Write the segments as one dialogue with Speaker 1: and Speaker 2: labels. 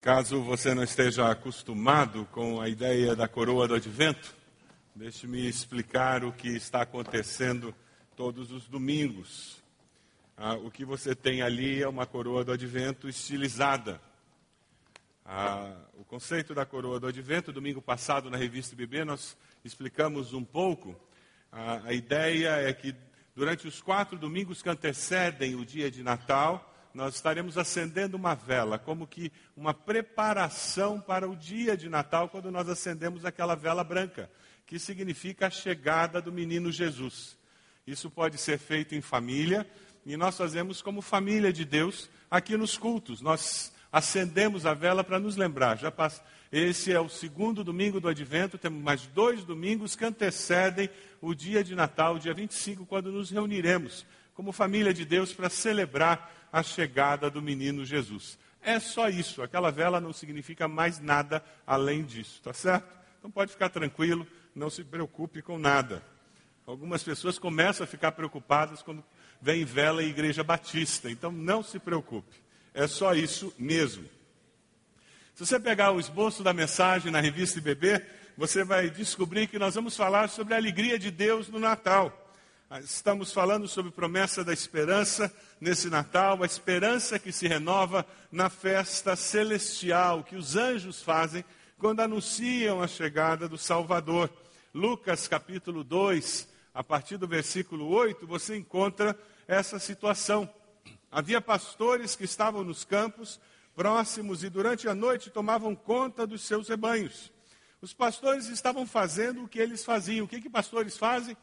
Speaker 1: Caso você não esteja acostumado com a ideia da coroa do advento, deixe-me explicar o que está acontecendo todos os domingos. Ah, o que você tem ali é uma coroa do advento estilizada. Ah, o conceito da coroa do advento, domingo passado na revista BB, nós explicamos um pouco. Ah, a ideia é que durante os quatro domingos que antecedem o dia de Natal, nós estaremos acendendo uma vela, como que uma preparação para o dia de Natal, quando nós acendemos aquela vela branca, que significa a chegada do menino Jesus. Isso pode ser feito em família, e nós fazemos como família de Deus aqui nos cultos. Nós acendemos a vela para nos lembrar. Já pass... Esse é o segundo domingo do advento, temos mais dois domingos que antecedem o dia de Natal, dia 25, quando nos reuniremos como família de Deus para celebrar a chegada do menino Jesus. É só isso, aquela vela não significa mais nada além disso, tá certo? Então pode ficar tranquilo, não se preocupe com nada. Algumas pessoas começam a ficar preocupadas quando vem vela em igreja batista, então não se preocupe, é só isso mesmo. Se você pegar o esboço da mensagem na revista IBB, você vai descobrir que nós vamos falar sobre a alegria de Deus no Natal. Estamos falando sobre promessa da esperança nesse Natal, a esperança que se renova na festa celestial que os anjos fazem quando anunciam a chegada do Salvador. Lucas capítulo 2, a partir do versículo 8, você encontra essa situação. Havia pastores que estavam nos campos próximos e durante a noite tomavam conta dos seus rebanhos. Os pastores estavam fazendo o que eles faziam. O que, que pastores fazem?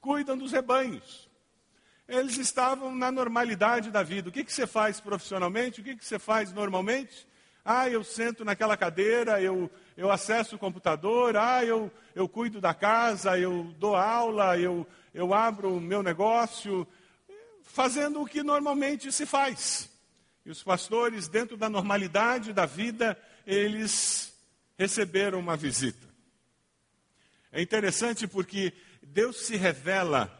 Speaker 1: Cuidam dos rebanhos. Eles estavam na normalidade da vida. O que, que você faz profissionalmente? O que, que você faz normalmente? Ah, eu sento naquela cadeira, eu, eu acesso o computador, ah, eu, eu cuido da casa, eu dou aula, eu, eu abro o meu negócio, fazendo o que normalmente se faz. E os pastores, dentro da normalidade da vida, eles receberam uma visita. É interessante porque Deus se revela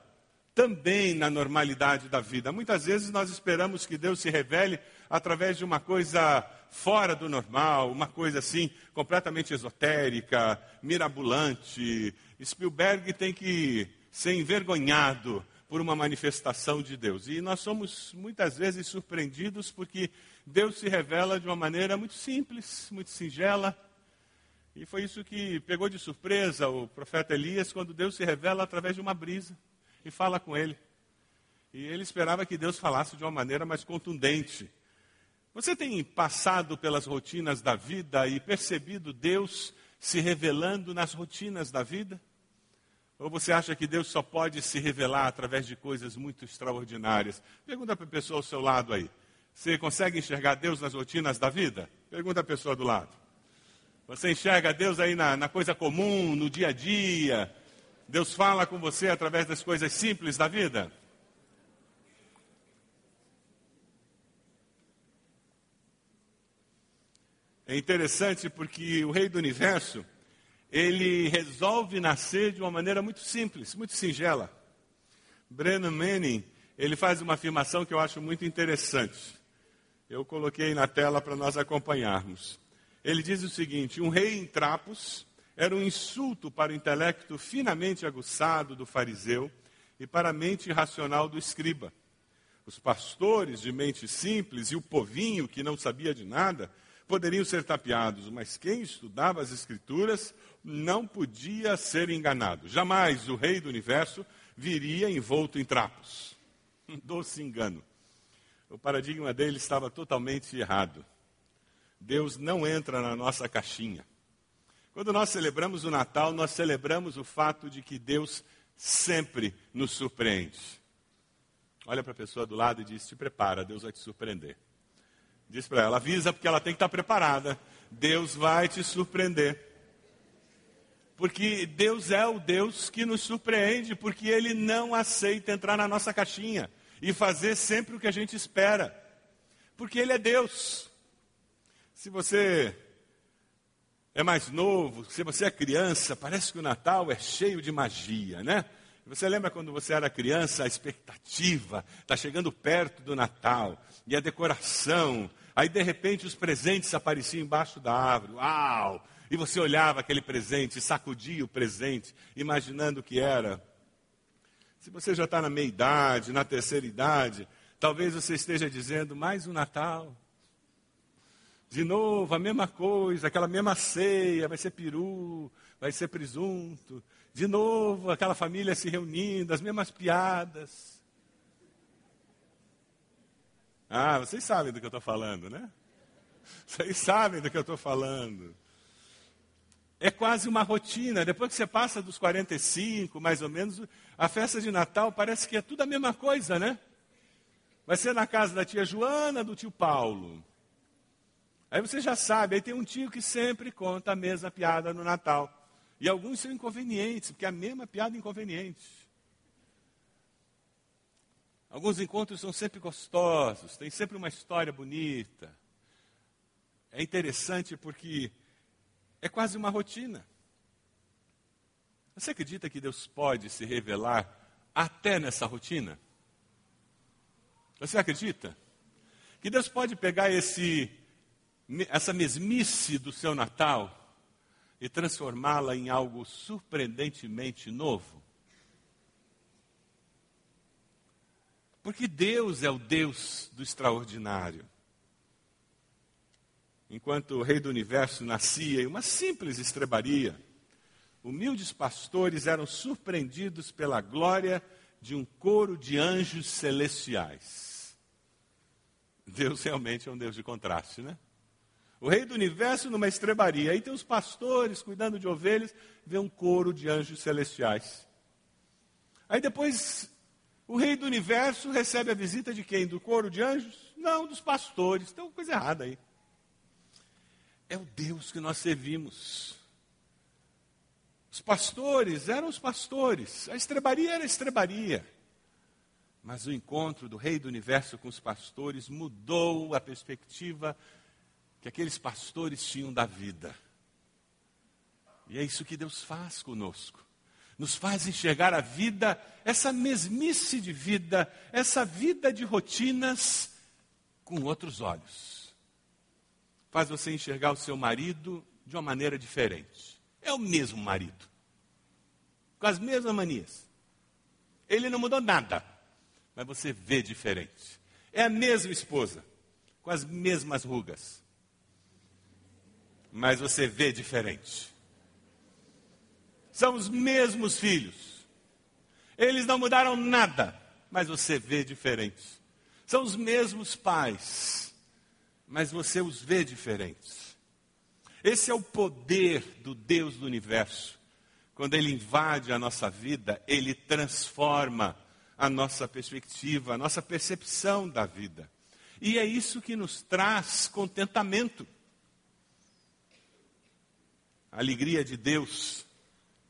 Speaker 1: também na normalidade da vida. Muitas vezes nós esperamos que Deus se revele através de uma coisa fora do normal, uma coisa assim completamente esotérica, mirabolante. Spielberg tem que ser envergonhado por uma manifestação de Deus. E nós somos muitas vezes surpreendidos porque Deus se revela de uma maneira muito simples, muito singela, e foi isso que pegou de surpresa o profeta Elias quando Deus se revela através de uma brisa e fala com ele. E ele esperava que Deus falasse de uma maneira mais contundente. Você tem passado pelas rotinas da vida e percebido Deus se revelando nas rotinas da vida? Ou você acha que Deus só pode se revelar através de coisas muito extraordinárias? Pergunta para a pessoa ao seu lado aí. Você consegue enxergar Deus nas rotinas da vida? Pergunta a pessoa do lado. Você enxerga Deus aí na, na coisa comum, no dia a dia. Deus fala com você através das coisas simples da vida. É interessante porque o Rei do Universo, ele resolve nascer de uma maneira muito simples, muito singela. Brennan Manning, ele faz uma afirmação que eu acho muito interessante. Eu coloquei na tela para nós acompanharmos. Ele diz o seguinte: um rei em trapos era um insulto para o intelecto finamente aguçado do fariseu e para a mente racional do escriba. Os pastores de mente simples e o povinho que não sabia de nada poderiam ser tapeados, mas quem estudava as Escrituras não podia ser enganado. Jamais o rei do universo viria envolto em trapos. Um doce engano. O paradigma dele estava totalmente errado. Deus não entra na nossa caixinha. Quando nós celebramos o Natal, nós celebramos o fato de que Deus sempre nos surpreende. Olha para a pessoa do lado e diz: Te prepara, Deus vai te surpreender. Diz para ela: avisa, porque ela tem que estar preparada. Deus vai te surpreender. Porque Deus é o Deus que nos surpreende, porque Ele não aceita entrar na nossa caixinha e fazer sempre o que a gente espera. Porque Ele é Deus. Se você é mais novo, se você é criança, parece que o Natal é cheio de magia, né? Você lembra quando você era criança, a expectativa, está chegando perto do Natal, e a decoração, Aí, de repente, os presentes apareciam embaixo da árvore. Uau! E você olhava aquele presente, sacudia o presente, imaginando o que era. Se você já está na meia idade, na terceira idade, talvez você esteja dizendo mais um Natal. De novo, a mesma coisa, aquela mesma ceia, vai ser peru, vai ser presunto. De novo, aquela família se reunindo, as mesmas piadas. Ah, vocês sabem do que eu estou falando, né? Vocês sabem do que eu estou falando. É quase uma rotina. Depois que você passa dos 45, mais ou menos, a festa de Natal parece que é tudo a mesma coisa, né? Vai ser na casa da tia Joana, do tio Paulo. Aí você já sabe, aí tem um tio que sempre conta a mesma piada no Natal. E alguns são inconvenientes, porque é a mesma piada inconveniente. Alguns encontros são sempre gostosos, tem sempre uma história bonita. É interessante porque é quase uma rotina. Você acredita que Deus pode se revelar até nessa rotina? Você acredita? Que Deus pode pegar esse, essa mesmice do seu Natal e transformá-la em algo surpreendentemente novo? Porque Deus é o Deus do extraordinário. Enquanto o rei do universo nascia em uma simples estrebaria, humildes pastores eram surpreendidos pela glória de um coro de anjos celestiais. Deus realmente é um Deus de contraste, né? O rei do universo numa estrebaria. Aí tem os pastores cuidando de ovelhas, vê um coro de anjos celestiais. Aí depois o rei do universo recebe a visita de quem? Do coro de anjos? Não, dos pastores. Tem uma coisa errada aí. É o Deus que nós servimos. Os pastores eram os pastores, a estrebaria era a estrebaria. Mas o encontro do rei do universo com os pastores mudou a perspectiva que aqueles pastores tinham da vida. E é isso que Deus faz conosco. Nos faz enxergar a vida, essa mesmice de vida, essa vida de rotinas, com outros olhos. Faz você enxergar o seu marido de uma maneira diferente. É o mesmo marido, com as mesmas manias. Ele não mudou nada, mas você vê diferente. É a mesma esposa, com as mesmas rugas, mas você vê diferente. São os mesmos filhos. Eles não mudaram nada, mas você vê diferente. São os mesmos pais, mas você os vê diferentes. Esse é o poder do Deus do universo. Quando ele invade a nossa vida, ele transforma a nossa perspectiva, a nossa percepção da vida. E é isso que nos traz contentamento. A alegria de Deus,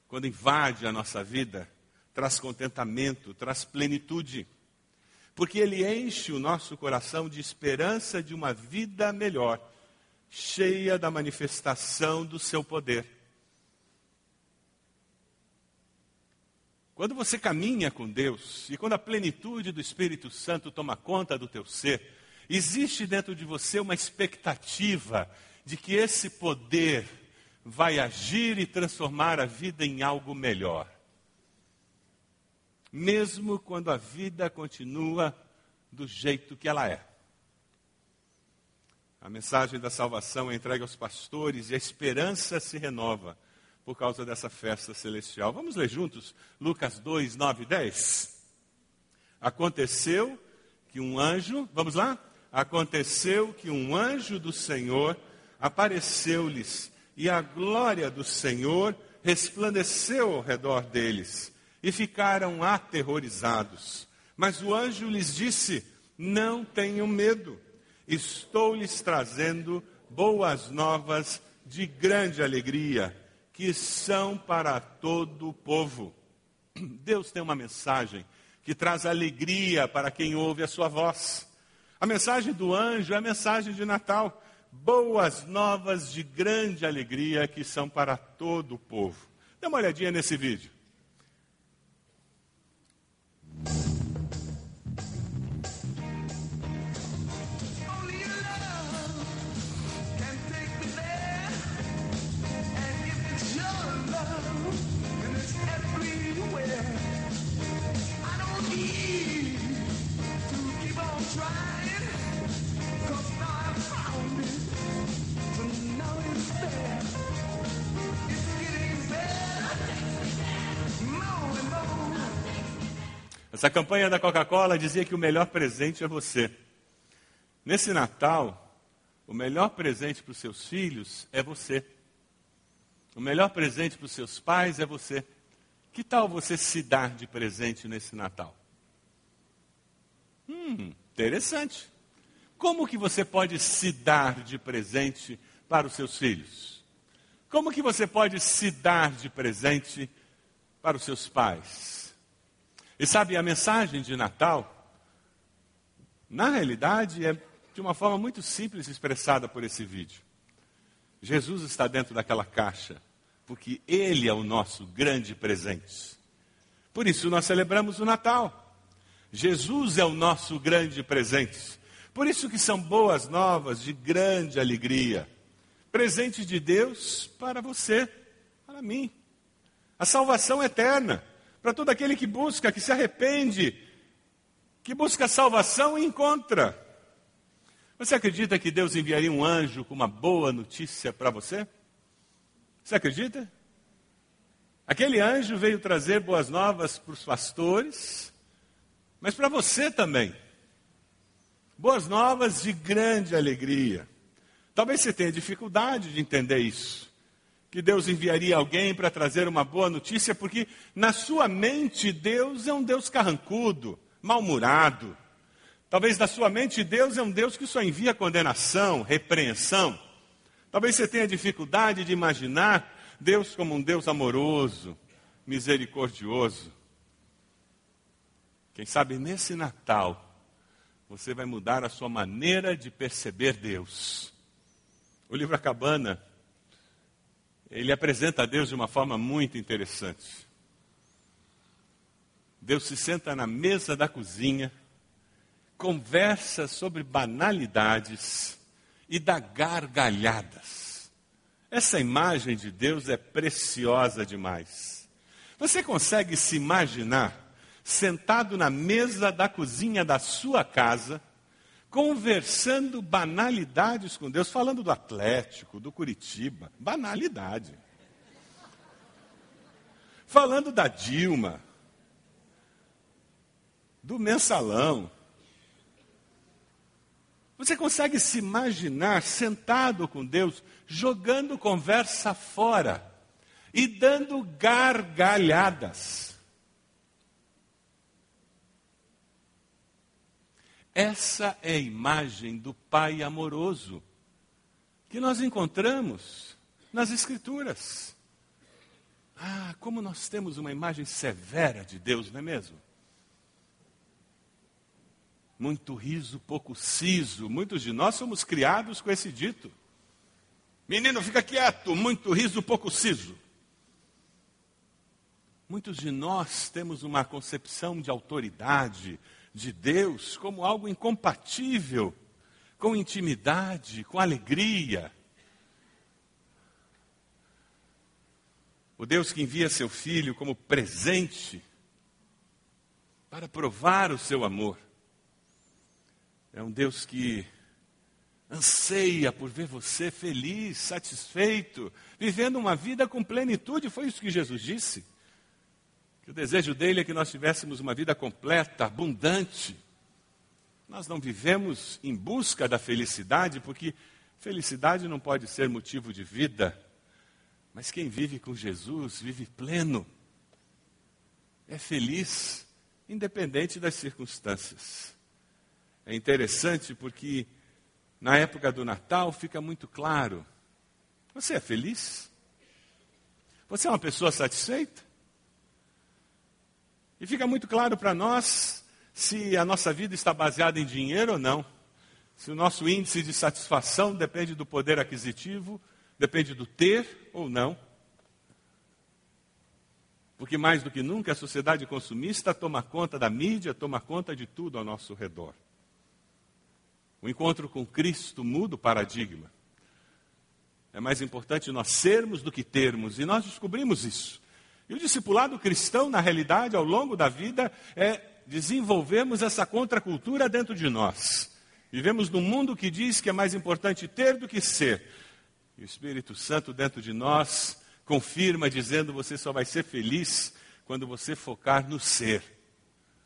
Speaker 1: quando invade a nossa vida, traz contentamento, traz plenitude. Porque Ele enche o nosso coração de esperança de uma vida melhor, cheia da manifestação do seu poder. Quando você caminha com Deus e quando a plenitude do Espírito Santo toma conta do teu ser, existe dentro de você uma expectativa de que esse poder vai agir e transformar a vida em algo melhor. Mesmo quando a vida continua do jeito que ela é. A mensagem da salvação é entregue aos pastores e a esperança se renova por causa dessa festa celestial. Vamos ler juntos Lucas 2, 9 e 10. Aconteceu que um anjo, vamos lá? Aconteceu que um anjo do Senhor apareceu-lhes e a glória do Senhor resplandeceu ao redor deles, e ficaram aterrorizados. Mas o anjo lhes disse: Não tenham medo, estou lhes trazendo boas novas de grande alegria, que são para todo o povo. Deus tem uma mensagem que traz alegria para quem ouve a sua voz. A mensagem do anjo é a mensagem de Natal boas novas de grande alegria que são para todo o povo. Dê uma olhadinha nesse vídeo. Essa campanha da Coca-Cola dizia que o melhor presente é você. Nesse Natal, o melhor presente para os seus filhos é você. O melhor presente para os seus pais é você. Que tal você se dar de presente nesse Natal? Hum, interessante. Como que você pode se dar de presente para os seus filhos? Como que você pode se dar de presente para os seus pais? E sabe, a mensagem de Natal, na realidade, é de uma forma muito simples expressada por esse vídeo. Jesus está dentro daquela caixa porque Ele é o nosso grande presente. Por isso nós celebramos o Natal. Jesus é o nosso grande presente. Por isso que são boas novas de grande alegria. Presente de Deus para você, para mim. A salvação eterna para todo aquele que busca, que se arrepende, que busca salvação e encontra. Você acredita que Deus enviaria um anjo com uma boa notícia para você? Você acredita? Aquele anjo veio trazer boas novas para os pastores, mas para você também. Boas novas de grande alegria. Talvez você tenha dificuldade de entender isso. Que Deus enviaria alguém para trazer uma boa notícia, porque na sua mente Deus é um Deus carrancudo, mal-humorado. Talvez na sua mente Deus é um Deus que só envia condenação, repreensão. Talvez você tenha dificuldade de imaginar Deus como um Deus amoroso, misericordioso. Quem sabe nesse Natal você vai mudar a sua maneira de perceber Deus. O livro A Cabana, ele apresenta a Deus de uma forma muito interessante. Deus se senta na mesa da cozinha, conversa sobre banalidades, e dá gargalhadas. Essa imagem de Deus é preciosa demais. Você consegue se imaginar sentado na mesa da cozinha da sua casa, conversando banalidades com Deus, falando do Atlético, do Curitiba, banalidade. Falando da Dilma, do mensalão, você consegue se imaginar sentado com Deus, jogando conversa fora e dando gargalhadas? Essa é a imagem do Pai amoroso que nós encontramos nas Escrituras. Ah, como nós temos uma imagem severa de Deus, não é mesmo? Muito riso, pouco siso. Muitos de nós somos criados com esse dito. Menino, fica quieto, muito riso, pouco siso. Muitos de nós temos uma concepção de autoridade de Deus como algo incompatível com intimidade, com alegria. O Deus que envia seu filho como presente para provar o seu amor. É um Deus que anseia por ver você feliz, satisfeito, vivendo uma vida com plenitude. Foi isso que Jesus disse. Que o desejo dele é que nós tivéssemos uma vida completa, abundante. Nós não vivemos em busca da felicidade, porque felicidade não pode ser motivo de vida. Mas quem vive com Jesus vive pleno, é feliz, independente das circunstâncias. É interessante porque na época do Natal fica muito claro: você é feliz? Você é uma pessoa satisfeita? E fica muito claro para nós se a nossa vida está baseada em dinheiro ou não. Se o nosso índice de satisfação depende do poder aquisitivo, depende do ter ou não. Porque mais do que nunca a sociedade consumista toma conta da mídia, toma conta de tudo ao nosso redor. O encontro com Cristo muda o paradigma. É mais importante nós sermos do que termos, e nós descobrimos isso. E o discipulado cristão, na realidade, ao longo da vida, é desenvolvermos essa contracultura dentro de nós. Vivemos num mundo que diz que é mais importante ter do que ser. E o Espírito Santo dentro de nós confirma, dizendo: você só vai ser feliz quando você focar no ser.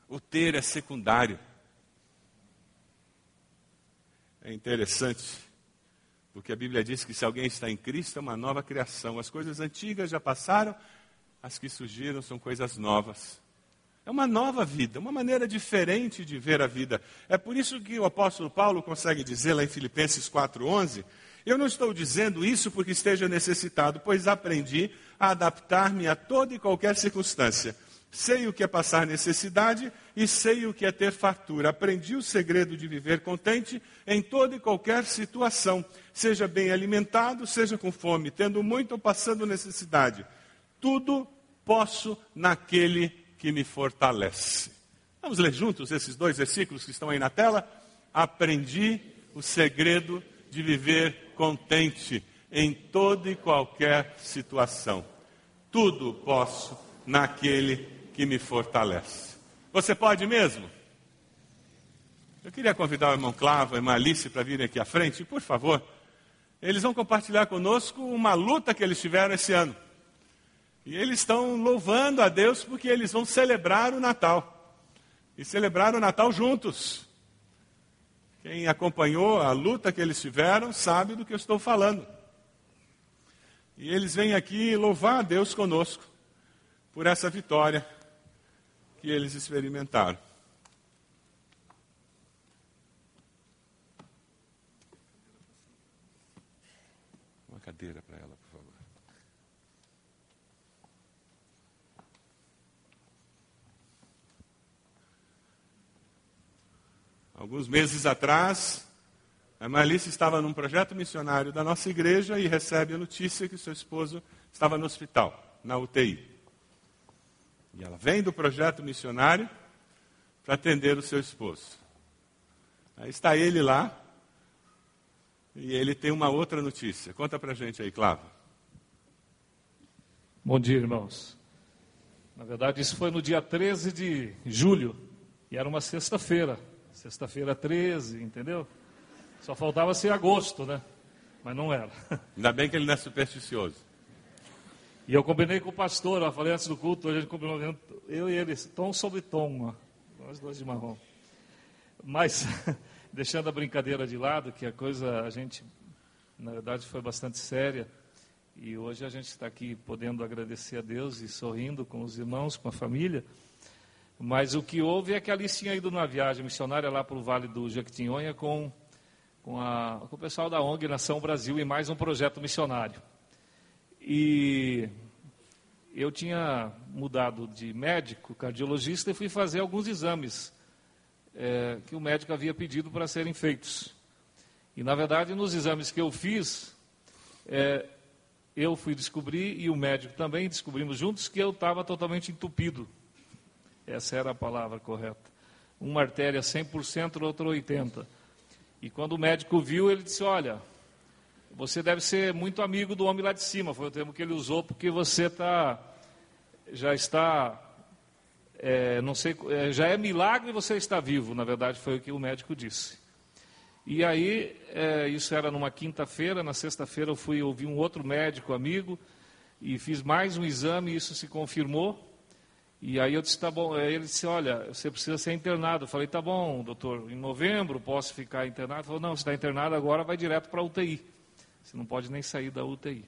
Speaker 1: O ter é secundário. É interessante, porque a Bíblia diz que se alguém está em Cristo é uma nova criação. As coisas antigas já passaram, as que surgiram são coisas novas. É uma nova vida, uma maneira diferente de ver a vida. É por isso que o apóstolo Paulo consegue dizer lá em Filipenses 4:11, eu não estou dizendo isso porque esteja necessitado, pois aprendi a adaptar-me a toda e qualquer circunstância. Sei o que é passar necessidade e sei o que é ter fartura. Aprendi o segredo de viver contente em toda e qualquer situação, seja bem alimentado, seja com fome, tendo muito ou passando necessidade. Tudo posso naquele que me fortalece. Vamos ler juntos esses dois versículos que estão aí na tela? Aprendi o segredo de viver contente em toda e qualquer situação. Tudo posso naquele que me fortalece. Você pode mesmo? Eu queria convidar o irmão Clavo e a irmã Alice para virem aqui à frente, por favor. Eles vão compartilhar conosco uma luta que eles tiveram esse ano. E eles estão louvando a Deus porque eles vão celebrar o Natal. E celebrar o Natal juntos. Quem acompanhou a luta que eles tiveram sabe do que eu estou falando. E eles vêm aqui louvar a Deus conosco por essa vitória que eles experimentaram. Uma cadeira para ela. Alguns meses atrás, a Marlice estava num projeto missionário da nossa igreja e recebe a notícia que seu esposo estava no hospital, na UTI. E ela vem do projeto missionário para atender o seu esposo. Aí está ele lá e ele tem uma outra notícia. Conta para gente aí, Clavo.
Speaker 2: Bom dia, irmãos. Na verdade, isso foi no dia 13 de julho e era uma sexta-feira. Sexta-feira 13, entendeu? Só faltava ser agosto, né? Mas não era.
Speaker 1: Ainda bem que ele não é supersticioso.
Speaker 2: E eu combinei com o pastor, eu falei antes do culto, a gente combinou, eu e ele, tom sobre tom, ó, nós dois de marrom. Mas, deixando a brincadeira de lado, que a coisa, a gente, na verdade, foi bastante séria, e hoje a gente está aqui podendo agradecer a Deus e sorrindo com os irmãos, com a família, mas o que houve é que ali tinha ido numa viagem missionária lá para o Vale do Jequitinhonha com, com, a, com o pessoal da ONG Nação Brasil e mais um projeto missionário. E eu tinha mudado de médico, cardiologista, e fui fazer alguns exames é, que o médico havia pedido para serem feitos. E, na verdade, nos exames que eu fiz, é, eu fui descobrir, e o médico também, descobrimos juntos, que eu estava totalmente entupido essa era a palavra correta. Uma artéria 100%, outra 80%. E quando o médico viu, ele disse: Olha, você deve ser muito amigo do homem lá de cima. Foi o termo que ele usou, porque você tá, já está. É, não sei, é, já é milagre você está vivo. Na verdade, foi o que o médico disse. E aí, é, isso era numa quinta-feira. Na sexta-feira, eu fui ouvir um outro médico amigo e fiz mais um exame e isso se confirmou. E aí eu disse, tá bom. Aí ele disse, olha, você precisa ser internado. Eu falei, tá bom, doutor, em novembro posso ficar internado? Ele falou, não, você está internado agora, vai direto para a UTI. Você não pode nem sair da UTI.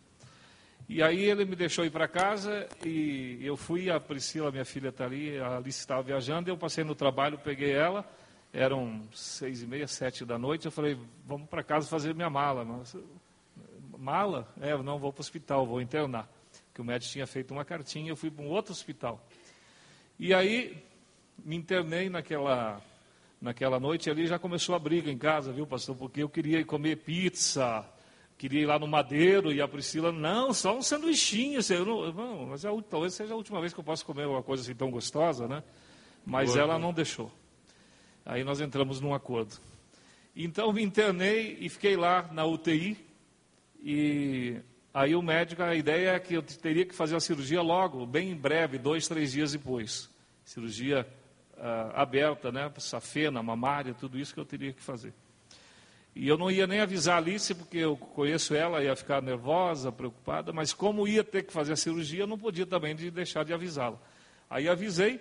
Speaker 2: E aí ele me deixou ir para casa e eu fui, a Priscila, minha filha está ali, a Alice estava viajando, eu passei no trabalho, peguei ela, eram seis e meia, sete da noite, eu falei, vamos para casa fazer minha mala. Mas, mala? É, não vou para o hospital, vou internar. Que o médico tinha feito uma cartinha, eu fui para um outro hospital. E aí me internei naquela, naquela noite ali, já começou a briga em casa, viu, pastor? Porque eu queria ir comer pizza, queria ir lá no Madeiro, e a Priscila, não, só um sanduichinho. Eu não, não, mas é, talvez seja a última vez que eu posso comer uma coisa assim tão gostosa, né? Mas Boa, ela não deixou. Aí nós entramos num acordo. Então me internei e fiquei lá na UTI. E Aí o médico, a ideia é que eu teria que fazer a cirurgia logo, bem em breve, dois, três dias depois. Cirurgia uh, aberta, né? Safena, mamária, tudo isso que eu teria que fazer. E eu não ia nem avisar a Alice, porque eu conheço ela, ia ficar nervosa, preocupada, mas como ia ter que fazer a cirurgia, eu não podia também de deixar de avisá-la. Aí avisei,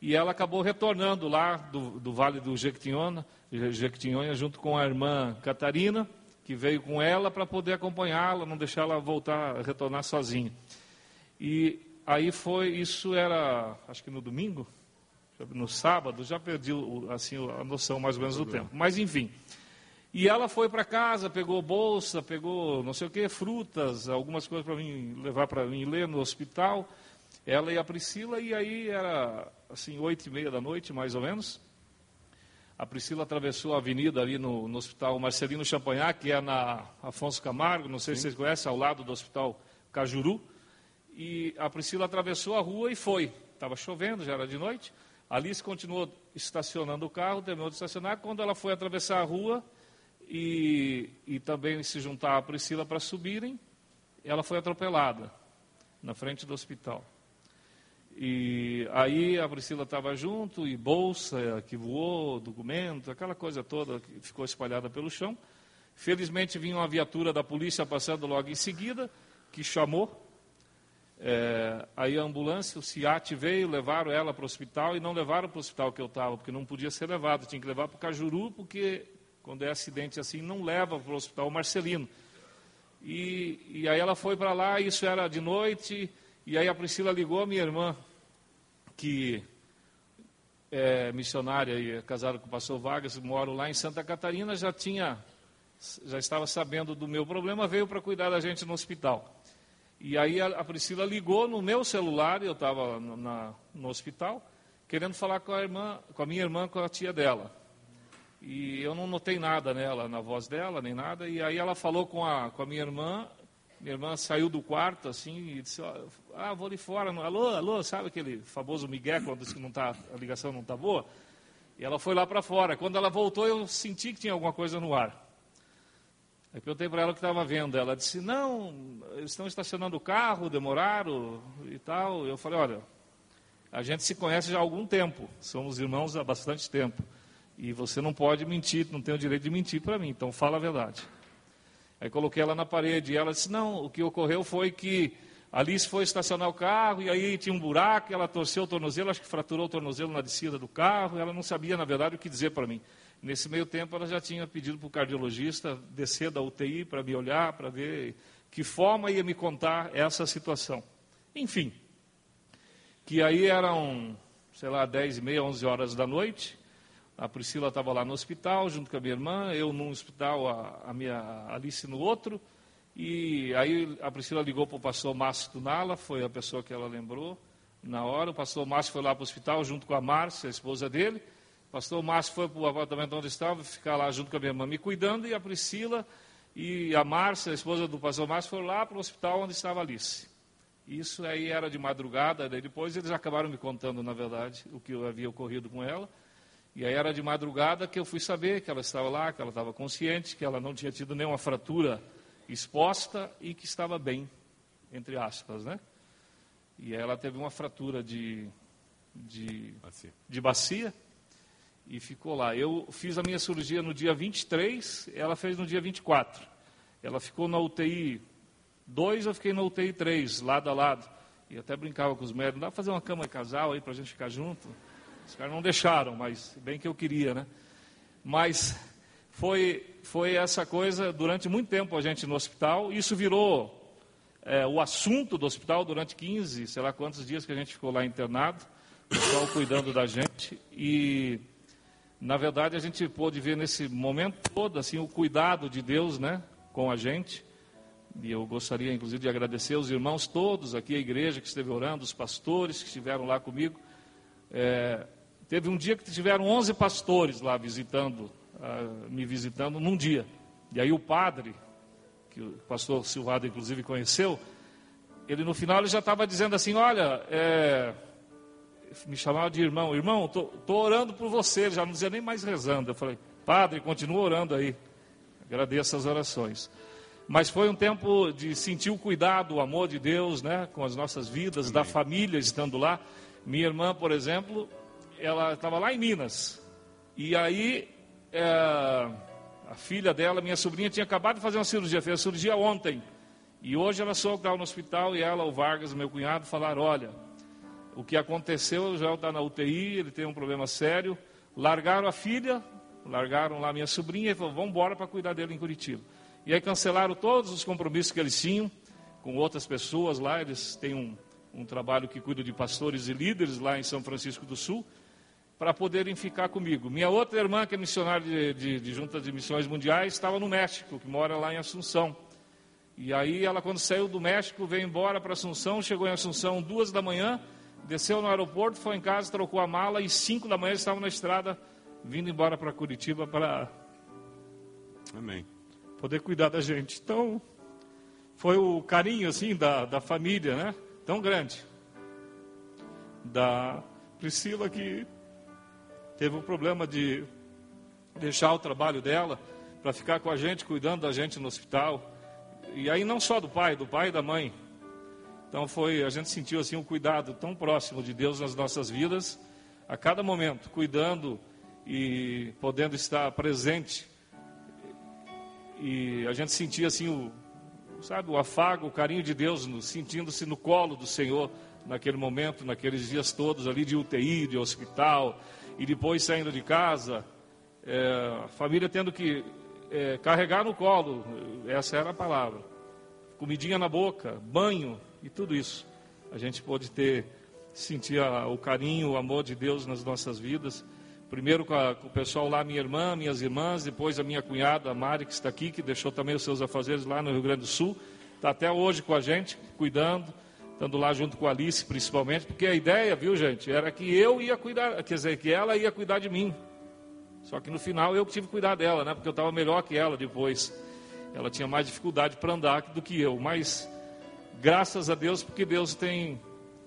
Speaker 2: E ela acabou retornando lá do, do Vale do Jequitinhonha, junto com a irmã Catarina, que veio com ela para poder acompanhá-la, não deixar ela voltar, retornar sozinha. E aí foi, isso era, acho que no domingo, no sábado, já perdi assim, a noção mais ou menos do tempo. Mas enfim. E ela foi para casa, pegou bolsa, pegou não sei o que, frutas, algumas coisas para mim levar para mim ler no hospital. Ela e a Priscila, e aí era assim, oito e meia da noite, mais ou menos. A Priscila atravessou a avenida ali no, no hospital Marcelino Champagnat, que é na Afonso Camargo, não sei Sim. se vocês conhecem, ao lado do hospital Cajuru. E a Priscila atravessou a rua e foi. Estava chovendo, já era de noite. Alice continuou estacionando o carro, terminou de estacionar. Quando ela foi atravessar a rua e, e também se juntar a Priscila para subirem, ela foi atropelada na frente do hospital. E aí a Priscila estava junto, e bolsa que voou, documento, aquela coisa toda que ficou espalhada pelo chão. Felizmente vinha uma viatura da polícia passando logo em seguida, que chamou é, aí a ambulância, o CIAT veio, levaram ela para o hospital e não levaram para o hospital que eu estava, porque não podia ser levado, tinha que levar para o Cajuru, porque quando é acidente assim, não leva para o hospital Marcelino. E, e aí ela foi para lá, isso era de noite, e aí a Priscila ligou a minha irmã, que é missionária e é casada com o pastor Vargas, moro lá em Santa Catarina, já tinha, já estava sabendo do meu problema, veio para cuidar da gente no hospital. E aí a, Priscila ligou no meu celular, eu estava no hospital, querendo falar com a irmã, com a minha irmã, com a tia dela. E eu não notei nada nela, na voz dela, nem nada. E aí ela falou com a, com a minha irmã, minha irmã saiu do quarto assim e disse, ah, vou ali fora, alô, alô, sabe aquele famoso Miguel quando disse que não tá, a ligação não está boa? E ela foi lá para fora. Quando ela voltou, eu senti que tinha alguma coisa no ar. Aí perguntei para ela o que estava vendo. Ela disse: Não, estão estacionando o carro, demoraram e tal. Eu falei: Olha, a gente se conhece já há algum tempo, somos irmãos há bastante tempo. E você não pode mentir, não tem o direito de mentir para mim, então fala a verdade. Aí coloquei ela na parede e ela disse: Não, o que ocorreu foi que Alice foi estacionar o carro e aí tinha um buraco, ela torceu o tornozelo, acho que fraturou o tornozelo na descida do carro, ela não sabia, na verdade, o que dizer para mim. Nesse meio tempo, ela já tinha pedido para o cardiologista descer da UTI para me olhar, para ver que forma ia me contar essa situação. Enfim, que aí eram, sei lá, 10 e meia, 11 horas da noite. A Priscila estava lá no hospital, junto com a minha irmã, eu num hospital, a, a minha Alice no outro. E aí a Priscila ligou para o pastor Márcio Tunala, foi a pessoa que ela lembrou na hora. O pastor Márcio foi lá para o hospital, junto com a Márcia, a esposa dele. O pastor Márcio foi para o apartamento onde estava, ficar lá junto com a minha irmã me cuidando, e a Priscila e a Márcia, a esposa do pastor Márcio, foram lá para o hospital onde estava Alice. Isso aí era de madrugada, daí depois eles acabaram me contando, na verdade, o que havia ocorrido com ela. E aí era de madrugada que eu fui saber que ela estava lá, que ela estava consciente, que ela não tinha tido nenhuma fratura exposta e que estava bem, entre aspas, né? E ela teve uma fratura de, de, bacia. de bacia e ficou lá. Eu fiz a minha cirurgia no dia 23, ela fez no dia 24. Ela ficou na UTI 2, eu fiquei na UTI 3, lado a lado. E até brincava com os médicos, dá para fazer uma cama de casal aí para a gente ficar junto? Os caras não deixaram, mas bem que eu queria, né? Mas foi, foi essa coisa, durante muito tempo a gente no hospital, isso virou é, o assunto do hospital durante 15, sei lá quantos dias que a gente ficou lá internado, o pessoal cuidando da gente. E na verdade, a gente pôde ver nesse momento todo assim o cuidado de Deus, né, com a gente. E eu gostaria, inclusive, de agradecer os irmãos todos aqui, a igreja que esteve orando, os pastores que estiveram lá comigo. É, teve um dia que tiveram 11 pastores lá visitando, uh, me visitando num dia. E aí o padre, que o pastor Silvado, inclusive, conheceu, ele no final ele já estava dizendo assim, olha, é, me chamava de irmão, irmão, estou orando por você, já não dizia nem mais rezando. Eu falei, padre, continua orando aí. Agradeço as orações. Mas foi um tempo de sentir o cuidado, o amor de Deus, né, com as nossas vidas, Amém. da família estando lá. Minha irmã, por exemplo, ela estava lá em Minas. E aí, é, a filha dela, minha sobrinha, tinha acabado de fazer uma cirurgia, fez a cirurgia ontem. E hoje ela que estava no hospital e ela, o Vargas, meu cunhado, falaram: olha, o que aconteceu, o Joel está na UTI, ele tem um problema sério. Largaram a filha, largaram lá minha sobrinha e falou, vamos embora para cuidar dele em Curitiba. E aí cancelaram todos os compromissos que eles tinham com outras pessoas lá, eles têm um, um trabalho que cuida de pastores e líderes lá em São Francisco do Sul, para poderem ficar comigo. Minha outra irmã, que é missionária de, de, de Junta de Missões Mundiais, estava no México, que mora lá em Assunção. E aí ela, quando saiu do México, veio embora para Assunção, chegou em Assunção duas da manhã, desceu no aeroporto, foi em casa, trocou a mala e cinco da manhã estavam na estrada, vindo embora para Curitiba para
Speaker 1: Amém.
Speaker 2: poder cuidar da gente. Então, foi o carinho assim da, da família, né? Tão grande. Da Priscila que teve o problema de deixar o trabalho dela para ficar com a gente, cuidando da gente no hospital. E aí não só do pai, do pai e da mãe. Então foi, a gente sentiu assim um cuidado tão próximo de Deus nas nossas vidas, a cada momento, cuidando e podendo estar presente. E a gente sentia assim o, sabe, o afago, o carinho de Deus, sentindo-se no colo do Senhor naquele momento, naqueles dias todos ali de UTI, de hospital, e depois saindo de casa, é, a família tendo que é, carregar no colo, essa era a palavra, comidinha na boca, banho e tudo isso. A gente pôde ter, sentir a, o carinho, o amor de Deus nas nossas vidas. Primeiro com, a, com, o pessoal lá, minha irmã, minhas irmãs, depois a minha cunhada, a Mari, que está aqui, que deixou também os seus afazeres lá no Rio Grande do Sul. Está até hoje com a gente, cuidando estando lá junto com a Alice, principalmente, porque a ideia, viu, gente, era que eu ia cuidar, quer dizer, que ela ia cuidar de mim. Só que no final eu que tive que cuidar dela, né? Porque eu estava melhor que ela depois. Ela tinha mais dificuldade para andar do que eu, mas graças a Deus, porque Deus tem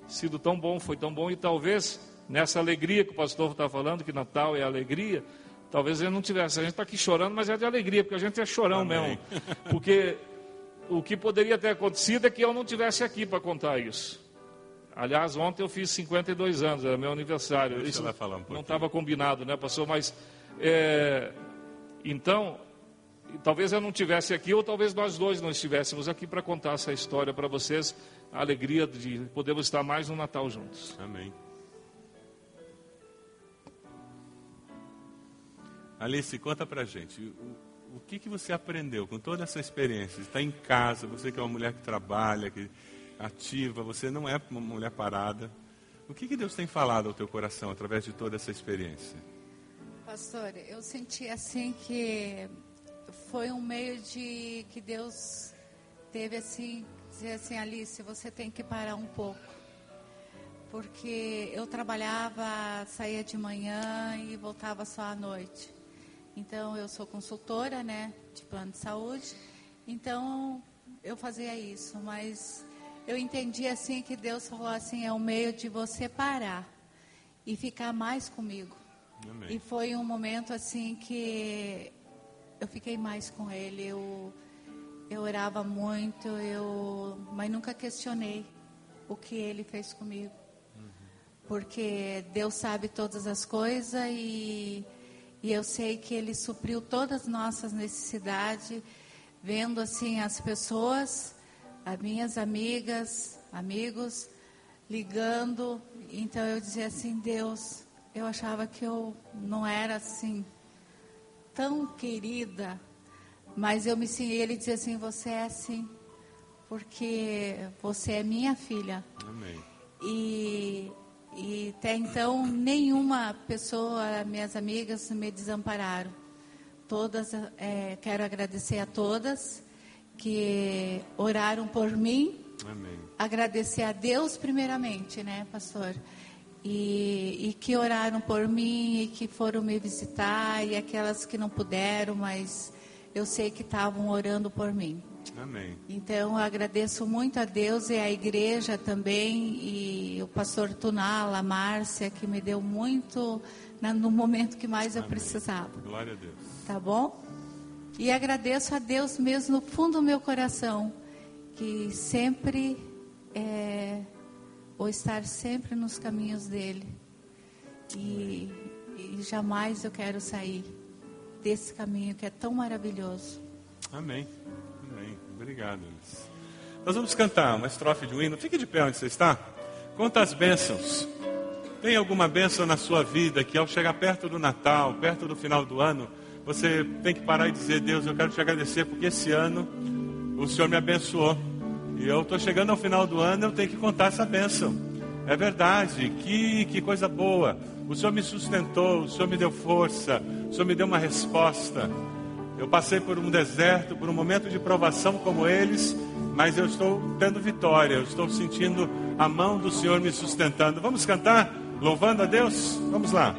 Speaker 2: sido tão bom, foi tão bom, e talvez nessa alegria que o pastor está falando, que Natal é alegria, talvez ele não tivesse. A gente está aqui chorando, mas é de alegria, porque a gente é chorão Amém. mesmo. Porque o que poderia ter acontecido é que eu não tivesse aqui para contar isso. Aliás, ontem eu fiz 52 anos, era meu aniversário.
Speaker 1: Deixa
Speaker 2: isso
Speaker 1: um
Speaker 2: não estava combinado, né, pastor? Mas, é, então, talvez eu não tivesse aqui, ou talvez nós dois não estivéssemos aqui para contar essa história para vocês. A alegria de podermos estar mais no Natal juntos.
Speaker 1: Amém. Alice, conta para gente. O o que, que você aprendeu com toda essa experiência? Está em casa, você que é uma mulher que trabalha, que ativa, você não é uma mulher parada. O que, que Deus tem falado ao teu coração através de toda essa experiência?
Speaker 3: Pastor, eu senti assim que foi um meio de que Deus teve assim, dizer assim, Alice, você tem que parar um pouco. Porque eu trabalhava, saía de manhã e voltava só à noite. Então, eu sou consultora, né, de plano de saúde. Então, eu fazia isso, mas eu entendi assim que Deus falou assim, é um meio de você parar e ficar mais comigo. Amém. E foi um momento assim que eu fiquei mais com ele, eu eu orava muito, eu mas nunca questionei o que ele fez comigo. Uhum. Porque Deus sabe todas as coisas e e eu sei que Ele supriu todas as nossas necessidades, vendo assim as pessoas, as minhas amigas, amigos, ligando. Então eu dizia assim, Deus, eu achava que eu não era assim tão querida, mas eu me senti, ele dizia assim, você é assim, porque você é minha filha.
Speaker 1: Amém.
Speaker 3: E e até então, nenhuma pessoa, minhas amigas, me desampararam. Todas, é, quero agradecer a todas que oraram por mim.
Speaker 1: Amém.
Speaker 3: Agradecer a Deus primeiramente, né, pastor? E, e, que oraram por mim e que foram me visitar e aquelas que não puderam, mas eu sei que estavam orando por mim.
Speaker 1: Amém.
Speaker 3: Então, eu agradeço muito a Deus e a igreja também, e o pastor Tunala, a Márcia, que me deu muito no momento que mais eu Amém. precisava.
Speaker 1: Glória a Deus.
Speaker 3: Tá bom? E agradeço a Deus mesmo no fundo do meu coração, que sempre é, vou estar sempre nos caminhos dele. E, e jamais eu quero sair desse caminho que é tão maravilhoso.
Speaker 1: Amém. Obrigado, Alice. Nós vamos cantar uma estrofe de um hino. Fique de pé onde você está. Quantas bênçãos. Tem alguma bênção na sua vida que ao chegar perto do Natal, perto do final do ano, você tem que parar e dizer: Deus, eu quero te agradecer porque esse ano o Senhor me abençoou. E eu estou chegando ao final do ano, eu tenho que contar essa bênção. É verdade, que, que coisa boa. O Senhor me sustentou, o Senhor me deu força, o Senhor me deu uma resposta. Eu passei por um deserto, por um momento de provação como eles, mas eu estou tendo vitória, eu estou sentindo a mão do Senhor me sustentando. Vamos cantar, louvando a Deus? Vamos lá.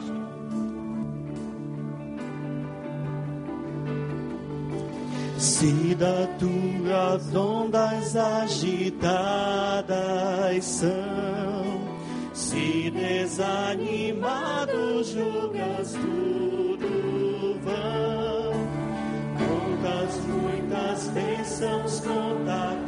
Speaker 4: Se das tuas ondas agitadas são, se desanimado julgas tudo vão, bênçãos conta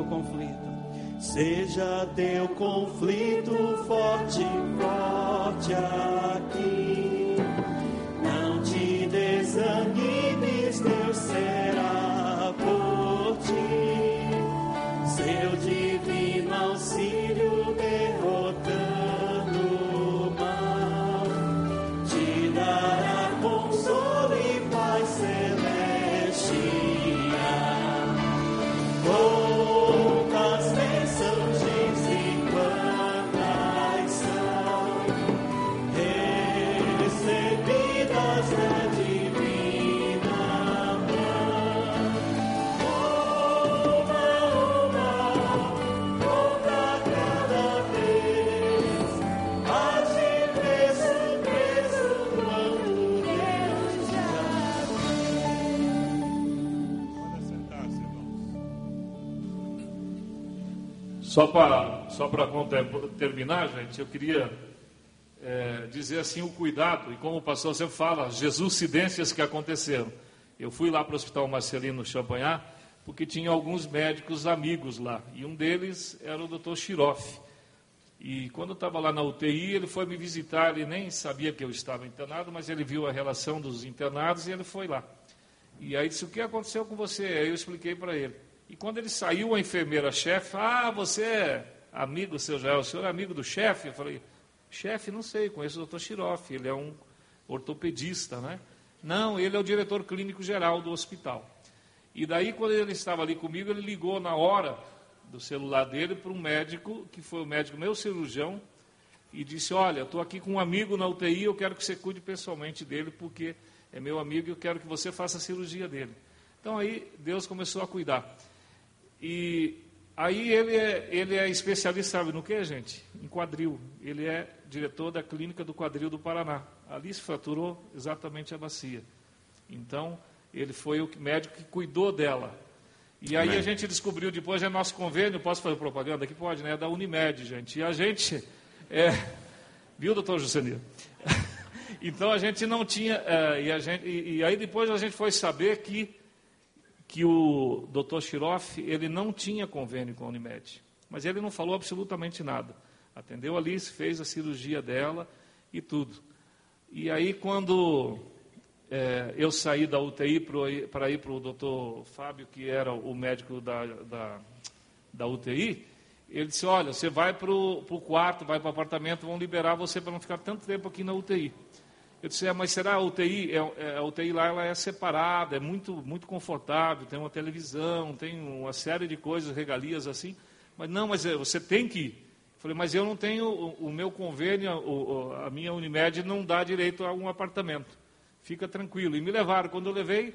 Speaker 4: teu conflito. Seja teu conflito forte, forte aqui. Não te desanimes, Deus será por ti. Seu
Speaker 2: Só para só para terminar, gente, eu queria é, dizer assim o cuidado, e como o pastor sempre fala, as Jesuscidências que aconteceram. Eu fui lá para o Hospital Marcelino Champagnat, porque tinha alguns médicos amigos lá, e um deles era o Dr. Chiroff. E quando eu estava lá na UTI, ele foi me visitar, ele nem sabia que eu estava internado, mas ele viu a relação dos internados e ele foi lá. E aí disse, o que aconteceu com você? Aí eu expliquei para ele. E quando ele saiu, a enfermeira-chefe, ah, você é amigo, seu Jael, o senhor é amigo do chefe? Eu falei, chefe, não sei, conheço o doutor Chiroff, ele é um ortopedista, né? Não, ele é o diretor clínico geral do hospital. E daí, quando ele estava ali comigo, ele ligou na hora do celular dele para um médico, que foi o médico meu cirurgião, e disse, olha, estou aqui com um amigo na UTI, eu quero que você cuide pessoalmente dele, porque é meu amigo e eu quero que você faça a cirurgia dele. Então aí Deus começou a cuidar. E aí ele é, ele é especialista, sabe no que, gente? Em quadril. Ele é diretor da clínica do quadril do Paraná. Ali se fraturou exatamente a bacia. Então, ele foi o médico que cuidou dela. E aí
Speaker 1: Amém.
Speaker 2: a gente descobriu depois, é nosso convênio, posso fazer propaganda aqui? Pode, né? É da Unimed, gente. E a gente, é, viu, doutor Jusenir? então a gente não tinha, é, e, gente, e, e aí depois a gente foi saber que que o Dr. Shiroff, ele não tinha convênio com a Unimed, mas ele não falou absolutamente nada. Atendeu a Alice, fez a cirurgia dela e tudo. E aí, quando é, eu saí da UTI para ir para o doutor Fábio, que era o médico da, da, da UTI, ele disse, olha, você vai para o quarto, vai para o apartamento, vão liberar você para não ficar tanto tempo aqui na UTI. Eu disse, é, mas será a UTI? É, é, a UTI lá ela é separada, é muito, muito confortável, tem uma televisão, tem uma série de coisas, regalias assim. Mas não, mas é, você tem que ir. Falei, mas eu não tenho, o, o meu convênio, o, a minha Unimed não dá direito a um apartamento. Fica tranquilo. E me levaram. Quando eu levei,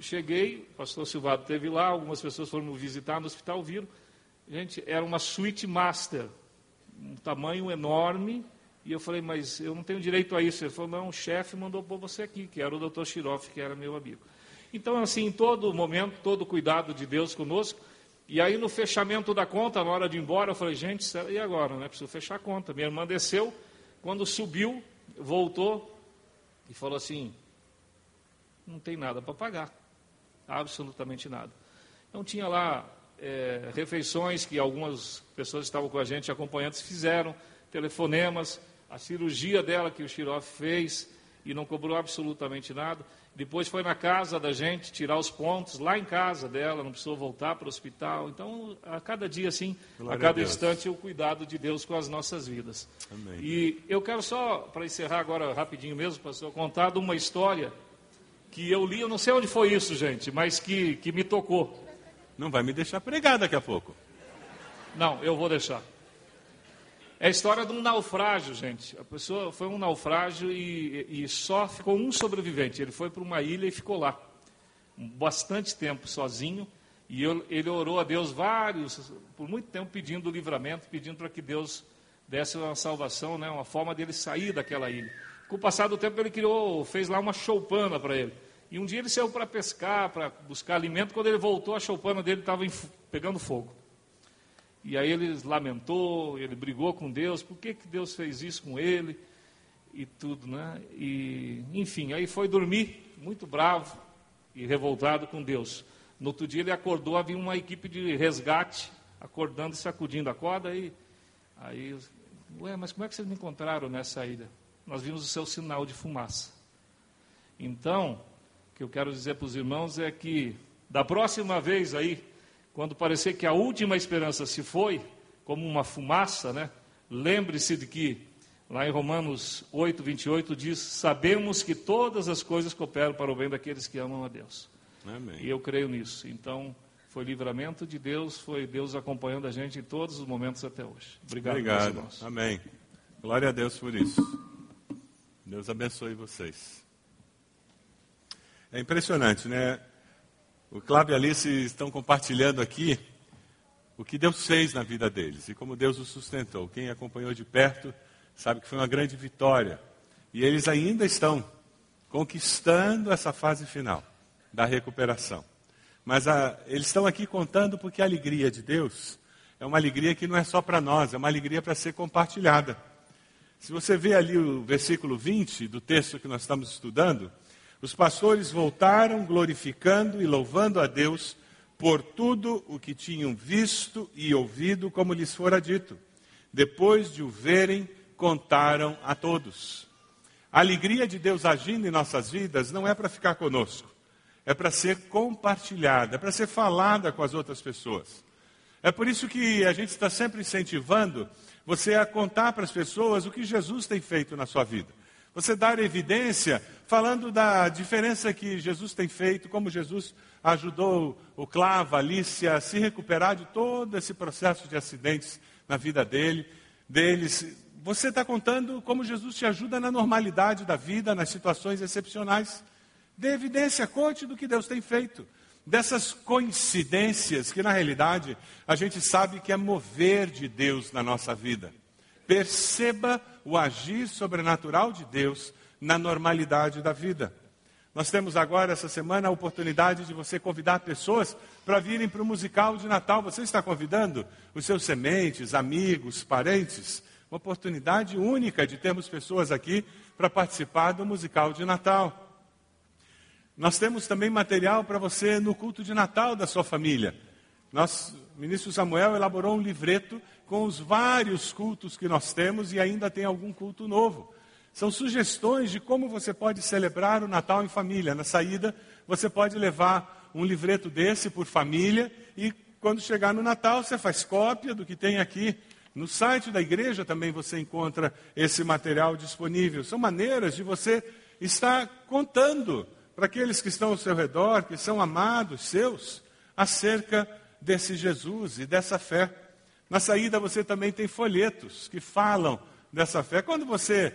Speaker 2: cheguei, o pastor Silvado esteve lá, algumas pessoas foram me visitar no hospital, viram. Gente, era uma suíte master, um tamanho enorme, E eu falei, mas eu não tenho direito a isso. Ele falou, não, o chefe mandou pôr você aqui, que era o doutor Shiroff, que era meu amigo. Então, assim, em todo momento, todo cuidado de Deus conosco. E aí, no fechamento da conta, na hora de ir embora, eu falei, gente, e agora? Né? Preciso fechar a conta. Minha irmã desceu, quando subiu, voltou e falou assim: não tem nada para pagar, absolutamente nada. Então, tinha lá é, refeições que algumas pessoas que estavam com a gente, acompanhantes, fizeram, telefonemas, a cirurgia dela que o Xirof fez e não cobrou absolutamente nada. Depois foi na casa da gente tirar os pontos, lá em casa dela, não precisou voltar para o hospital. Então, a cada dia, assim,
Speaker 1: Glória
Speaker 2: a cada
Speaker 1: a
Speaker 2: instante, o cuidado de Deus com as nossas vidas.
Speaker 1: Amém.
Speaker 2: E eu quero só, para encerrar agora rapidinho mesmo, pastor, contar uma história que eu li, eu não sei onde foi isso, gente, mas que, que me tocou.
Speaker 1: Não vai me deixar pregar daqui a pouco.
Speaker 2: Não, eu vou deixar. É a história de um naufrágio, gente. A pessoa foi um naufrágio e, e só ficou um sobrevivente. Ele foi para uma ilha e ficou lá bastante tempo sozinho. E eu- ele orou a Deus vários, por muito tempo, pedindo livramento, pedindo para que Deus desse uma salvação, né, uma forma dele sair daquela ilha. Com o passar do tempo, ele criou, fez lá uma choupana para ele. E um dia ele saiu para pescar, para buscar alimento. Quando ele voltou, a choupana dele estava pegando fogo. E aí ele lamentou, ele brigou com Deus, por que, que Deus fez isso com ele e tudo, né? E, enfim, aí foi dormir, muito bravo e revoltado com Deus. No outro dia ele acordou, havia uma equipe de resgate acordando e sacudindo a corda. E, aí, ué, mas como é que vocês me encontraram nessa ilha? Nós vimos o seu sinal de fumaça. Então, o que eu quero dizer para os irmãos é que, da próxima vez aí, quando parecer que a última esperança se foi, como uma fumaça, né? Lembre-se de que, lá em Romanos 8, 28, diz: Sabemos que todas as coisas cooperam para o bem daqueles que amam a Deus. E
Speaker 1: Amém.
Speaker 2: eu creio nisso. Então, foi livramento de Deus, foi Deus acompanhando a gente em todos os momentos até hoje. Obrigado, meus
Speaker 1: Obrigado.
Speaker 2: irmãos.
Speaker 1: Amém. Glória a Deus por isso. Deus abençoe vocês. É impressionante, né? O Cláudio e a Alice estão compartilhando aqui o que Deus fez na vida deles e como Deus os sustentou. Quem acompanhou de perto sabe que foi uma grande vitória. E eles ainda estão conquistando essa fase final da recuperação. Mas a- eles estão aqui contando porque a alegria de Deus é uma alegria que não é só para nós, é uma alegria para ser compartilhada. Se você vê ali o versículo 20 do texto que nós estamos estudando, os pastores voltaram glorificando e louvando a Deus por tudo o que tinham visto e ouvido, como lhes fora dito. Depois de o verem, contaram a todos. A alegria de Deus agindo em nossas vidas não é para ficar conosco, é para ser compartilhada, é para ser falada com as outras pessoas. É por isso que a gente está sempre incentivando você a contar para as pessoas o que Jesus tem feito na sua vida. Você dar evidência falando da diferença que Jesus tem feito, como Jesus ajudou o Clava, a Alice a se recuperar de todo esse processo de acidentes na vida dele, deles. Você está contando como Jesus te ajuda na normalidade da vida, nas situações excepcionais. Dê evidência, conte do que Deus tem feito. Dessas coincidências que, na realidade, a gente sabe que é mover de Deus na nossa vida. Perceba o agir sobrenatural de Deus na normalidade da vida. Nós temos agora, essa semana, a oportunidade de você convidar pessoas para virem para o musical de Natal. Você está convidando os seus sementes, amigos, parentes? Uma oportunidade única de termos pessoas aqui para participar do musical de Natal. Nós temos também material para você no culto de Natal da sua família. Nós, o ministro Samuel elaborou um livreto com os vários cultos que nós temos e ainda tem algum culto novo. São sugestões de como você pode celebrar o Natal em família. Na saída, você pode levar um livreto desse por família e quando chegar no Natal, você faz cópia do que tem aqui. No site da igreja também você encontra esse material disponível. São maneiras de você estar contando para aqueles que estão ao seu redor, que são amados seus, acerca desse Jesus e dessa fé. Na saída você também tem folhetos que falam dessa fé. Quando você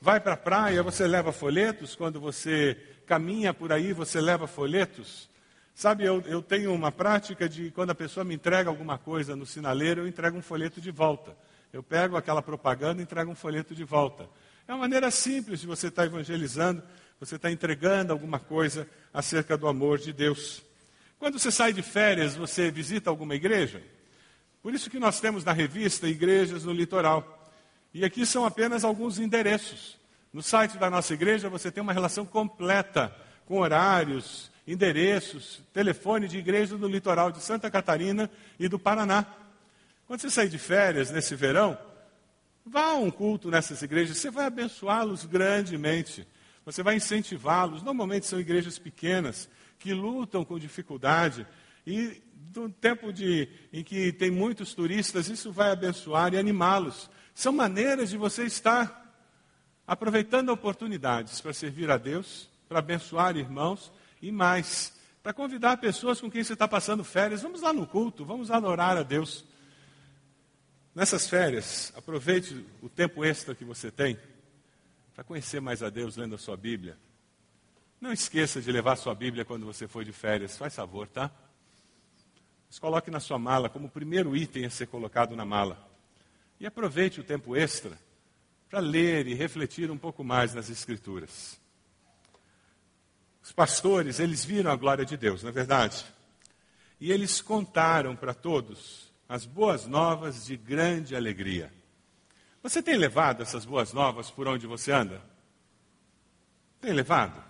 Speaker 1: vai para a praia, você leva folhetos. Quando você caminha por aí, você leva folhetos. Sabe, eu, eu tenho uma prática de quando a pessoa me entrega alguma coisa no sinaleiro, eu entrego um folheto de volta. Eu pego aquela propaganda e entrego um folheto de volta. É uma maneira simples de você estar evangelizando, você está entregando alguma coisa acerca do amor de Deus. Quando você sai de férias, você visita alguma igreja? Por isso que nós temos na revista igrejas no litoral. E aqui são apenas alguns endereços. No site da nossa igreja você tem uma relação completa com horários, endereços, telefone de igreja do litoral de Santa Catarina e do Paraná. Quando você sair de férias nesse verão, vá a um culto nessas igrejas, você vai abençoá-los grandemente. Você vai incentivá-los. Normalmente são igrejas pequenas que lutam com dificuldade e no tempo de, em que tem muitos turistas, isso vai abençoar e animá-los. São maneiras de você estar aproveitando oportunidades para servir a Deus, para abençoar irmãos e mais, para convidar pessoas com quem você está passando férias. Vamos lá no culto, vamos adorar a Deus. Nessas férias, aproveite o tempo extra que você tem para conhecer mais a Deus lendo a sua Bíblia. Não esqueça de levar sua Bíblia quando você for de férias, faz favor, tá? Mas coloque na sua mala como primeiro item a ser colocado na mala. E aproveite o tempo extra para ler e refletir um pouco mais nas Escrituras. Os pastores, eles viram a glória de Deus, não é verdade? E eles contaram para todos as boas novas de grande alegria. Você tem levado essas boas novas por onde você anda? Tem levado?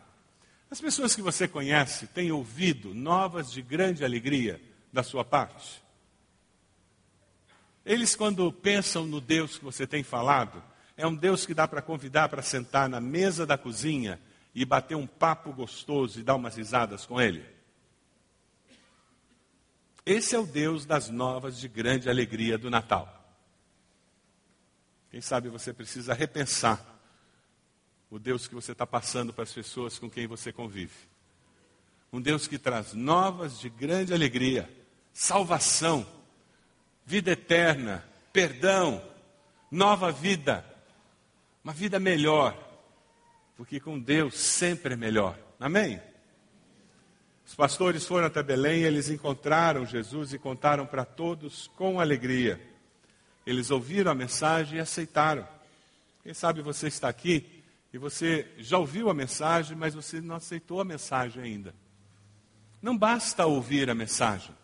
Speaker 1: As pessoas que você conhece têm ouvido novas de grande alegria da sua parte? Eles, quando pensam no Deus que você tem falado, é um Deus que dá para convidar para sentar na mesa da cozinha e bater um papo gostoso e dar umas risadas com Ele? Esse é o Deus das novas de grande alegria do Natal. Quem sabe você precisa repensar o Deus que você está passando para as pessoas com quem você convive. Um Deus que traz novas de grande alegria, salvação, vida eterna, perdão, nova vida, uma vida melhor, porque com Deus sempre é melhor. Amém? Os pastores foram até Belém, eles encontraram Jesus e contaram para todos com alegria. Eles ouviram a mensagem e aceitaram. Quem sabe você está aqui e você já ouviu a mensagem, mas você não aceitou a mensagem ainda. Não basta ouvir a mensagem.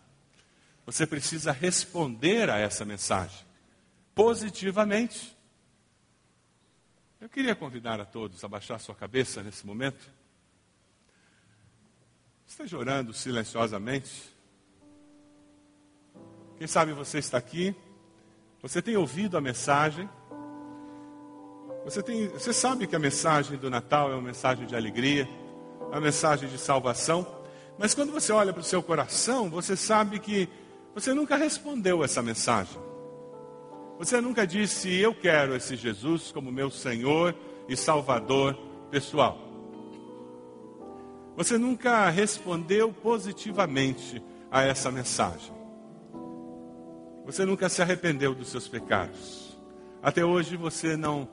Speaker 1: Você precisa responder a essa mensagem positivamente. Eu queria convidar a todos a baixar sua cabeça nesse momento. Esteja orando silenciosamente. Quem sabe você está aqui, você tem ouvido a mensagem, você, tem, você sabe que a mensagem do Natal é uma mensagem de alegria, é uma mensagem de salvação, mas quando você olha para o seu coração, você sabe que você nunca respondeu essa mensagem. Você nunca disse, eu quero esse Jesus como meu Senhor e Salvador pessoal. Você nunca respondeu positivamente a essa mensagem. Você nunca se arrependeu dos seus pecados. Até hoje você não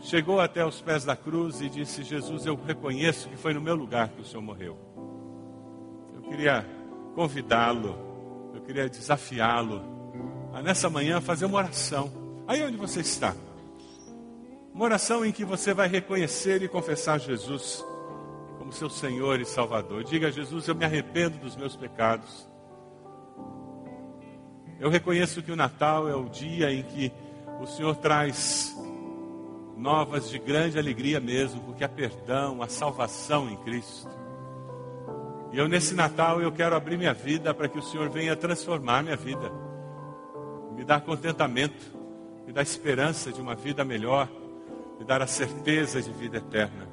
Speaker 1: chegou até os pés da cruz e disse: Jesus, eu reconheço que foi no meu lugar que o Senhor morreu. Eu queria convidá-lo eu queria desafiá-lo a nessa manhã fazer uma oração. Aí onde você está? Uma oração em que você vai reconhecer e confessar Jesus como seu Senhor e Salvador. Diga a Jesus: Eu me arrependo dos meus pecados. Eu reconheço que o Natal é o dia em que o Senhor traz novas de grande alegria mesmo, porque há perdão, há salvação em Cristo. E eu nesse Natal eu quero abrir minha vida para que o Senhor venha transformar minha vida. Me dar contentamento, me dar esperança de uma vida melhor, me dar a certeza de vida eterna.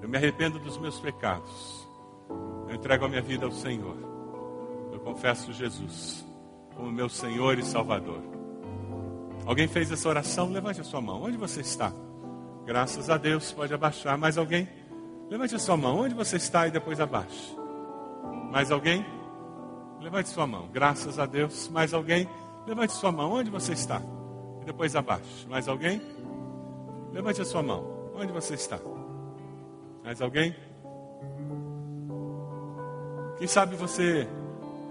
Speaker 1: Eu me arrependo dos meus pecados. Eu entrego a minha vida ao Senhor. Eu confesso Jesus como meu Senhor e Salvador. Alguém fez essa oração? Levante a sua mão. Onde você está? Graças a Deus, pode abaixar. Mais alguém? Levante a sua mão. Onde você está e depois abaixe. Mais alguém? Levante sua mão. Graças a Deus. Mais alguém? Levante sua mão. Onde você está? E depois abaixo. Mais alguém? Levante a sua mão. Onde você está? Mais alguém? Quem sabe você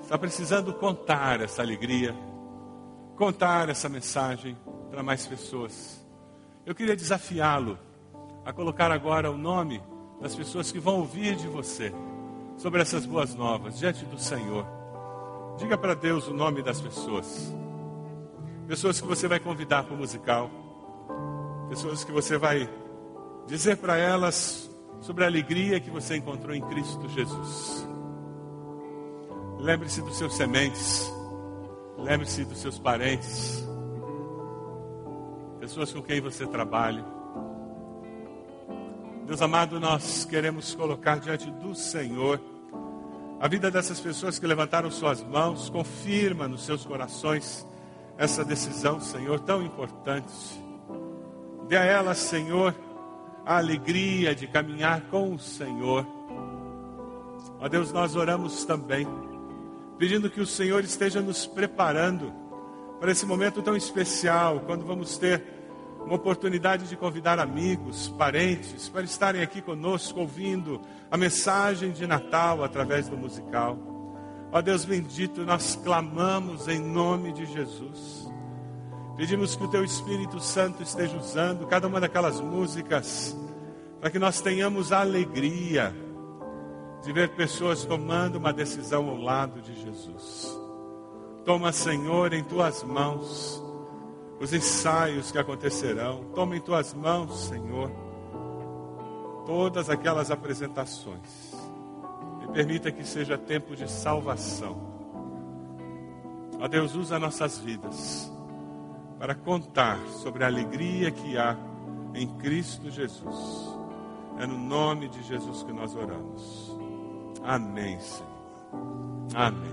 Speaker 1: está precisando contar essa alegria, contar essa mensagem para mais pessoas. Eu queria desafiá-lo a colocar agora o nome das pessoas que vão ouvir de você sobre essas boas novas diante do Senhor. Diga para Deus o nome das pessoas. Pessoas que você vai convidar para o musical. Pessoas que você vai dizer para elas sobre a alegria que você encontrou em Cristo Jesus. Lembre-se dos seus sementes. Lembre-se dos seus parentes. Pessoas com quem você trabalha. Deus amado, nós queremos colocar diante do Senhor a vida dessas pessoas que levantaram suas mãos. Confirma nos seus corações essa decisão, Senhor, tão importante. Dê a elas, Senhor, a alegria de caminhar com o Senhor. Ó Deus, nós oramos também pedindo que o Senhor esteja nos preparando para esse momento tão especial, quando vamos ter uma oportunidade de convidar amigos, parentes, para estarem aqui conosco ouvindo a mensagem de Natal através do musical. Ó Deus bendito, nós clamamos em nome de Jesus. Pedimos que o Teu Espírito Santo esteja usando cada uma daquelas músicas, para que nós tenhamos a alegria de ver pessoas tomando uma decisão ao lado de Jesus. Toma, Senhor, em tuas mãos os ensaios que acontecerão. Toma em tuas mãos, Senhor, todas aquelas apresentações. E permita que seja tempo de salvação. Ó Deus, usa nossas vidas para contar sobre a alegria que há em Cristo Jesus. É no nome de Jesus que nós oramos. Amém, Senhor. Amém.